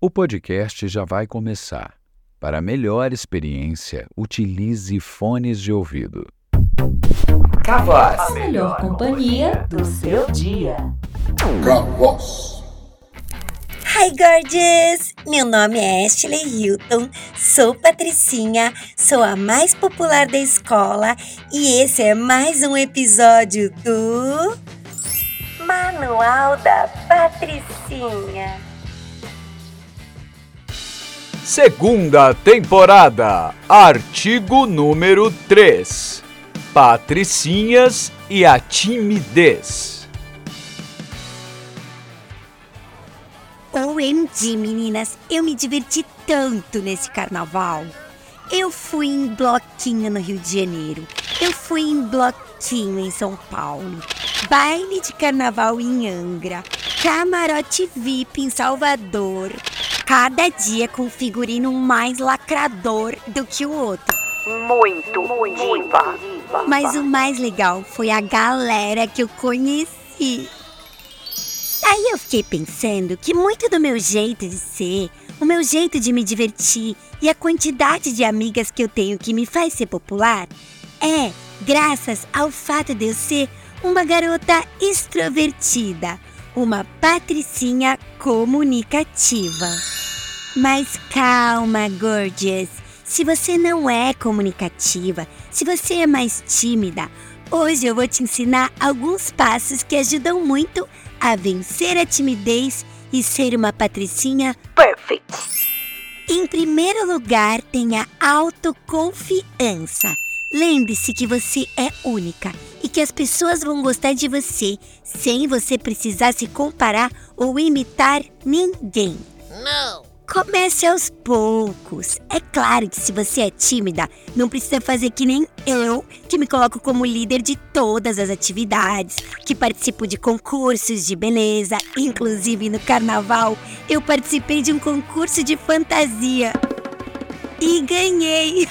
O podcast já vai começar. Para melhor experiência, utilize fones de ouvido. Cavoz, a melhor companhia do seu dia. Cavoz. Hi, gorgeous! Meu nome é Ashley Hilton, sou patricinha, sou a mais popular da escola e esse é mais um episódio do Manual da Patricinha. Segunda temporada, artigo número 3: Patricinhas e a timidez. OMG, meninas, eu me diverti tanto nesse carnaval. Eu fui em bloquinho no Rio de Janeiro. Eu fui em bloquinho em São Paulo. Baile de carnaval em Angra. Camarote VIP em Salvador cada dia com um figurino mais lacrador do que o outro. Muito, muito diva. Mas o mais legal foi a galera que eu conheci. Aí eu fiquei pensando que muito do meu jeito de ser, o meu jeito de me divertir e a quantidade de amigas que eu tenho que me faz ser popular é graças ao fato de eu ser uma garota extrovertida, uma patricinha comunicativa. Mas calma, gorgeous. Se você não é comunicativa, se você é mais tímida, hoje eu vou te ensinar alguns passos que ajudam muito a vencer a timidez e ser uma patricinha perfect. Em primeiro lugar, tenha autoconfiança. Lembre-se que você é única e que as pessoas vão gostar de você sem você precisar se comparar ou imitar ninguém. Não! Comece aos poucos. É claro que se você é tímida, não precisa fazer que nem eu, que me coloco como líder de todas as atividades, que participo de concursos de beleza, inclusive no carnaval, eu participei de um concurso de fantasia e ganhei.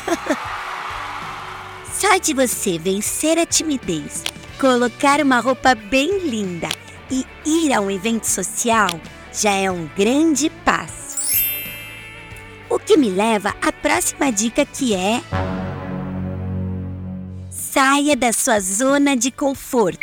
Só de você vencer a timidez, colocar uma roupa bem linda e ir a um evento social já é um grande passo. Que me leva à próxima dica que é. Saia da sua zona de conforto.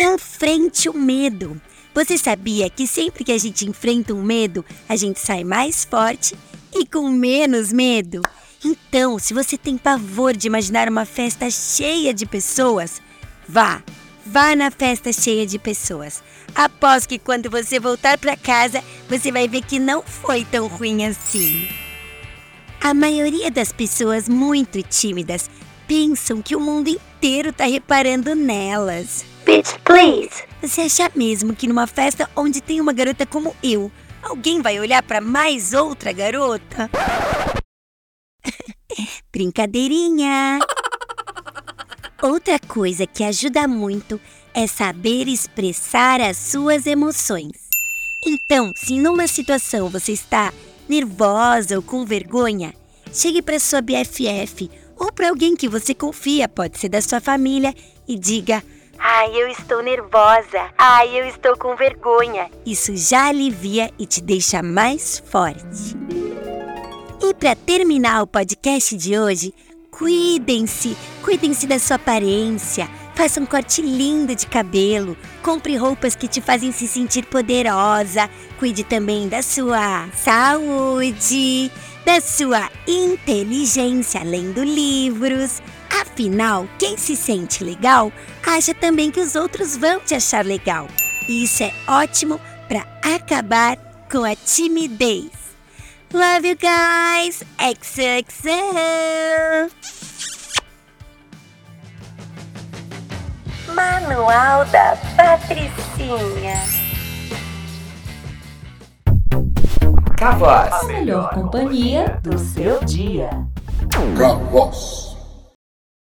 Enfrente o medo. Você sabia que sempre que a gente enfrenta um medo, a gente sai mais forte e com menos medo? Então, se você tem pavor de imaginar uma festa cheia de pessoas, vá, vá na festa cheia de pessoas. Após que quando você voltar para casa, você vai ver que não foi tão ruim assim. A maioria das pessoas muito tímidas pensam que o mundo inteiro tá reparando nelas. Bitch, please! Você acha mesmo que numa festa onde tem uma garota como eu, alguém vai olhar para mais outra garota? Brincadeirinha! Outra coisa que ajuda muito é saber expressar as suas emoções. Então, se numa situação você está nervosa ou com vergonha, chegue para sua BFF ou para alguém que você confia, pode ser da sua família, e diga: Ai, eu estou nervosa. Ai, eu estou com vergonha. Isso já alivia e te deixa mais forte. E para terminar o podcast de hoje, cuidem-se, cuidem-se da sua aparência Faça um corte lindo de cabelo, compre roupas que te fazem se sentir poderosa, cuide também da sua saúde, da sua inteligência, lendo livros. Afinal, quem se sente legal acha também que os outros vão te achar legal. E isso é ótimo para acabar com a timidez. Love you guys! XOXO! Manual da Patricinha. Cavoz, a melhor companhia do seu dia. Cavoz.